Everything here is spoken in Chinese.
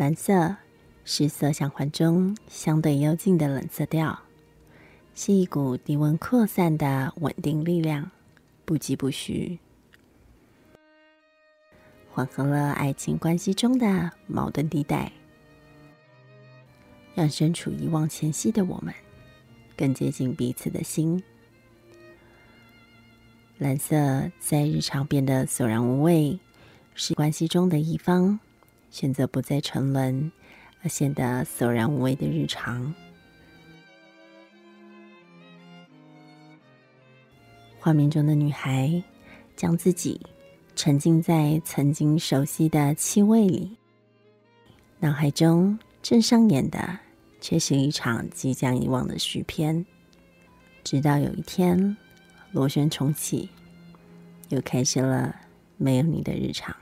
蓝色是色相环中相对幽静的冷色调，是一股低温扩散的稳定力量，不疾不徐，缓和了爱情关系中的矛盾地带，让身处遗忘前夕的我们更接近彼此的心。蓝色在日常变得索然无味，是关系中的一方选择不再沉沦，而显得索然无味的日常。画面中的女孩将自己沉浸在曾经熟悉的气味里，脑海中正上演的却是一场即将遗忘的续篇，直到有一天。螺旋重启，又开始了没有你的日常。